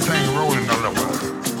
thing rolling all over.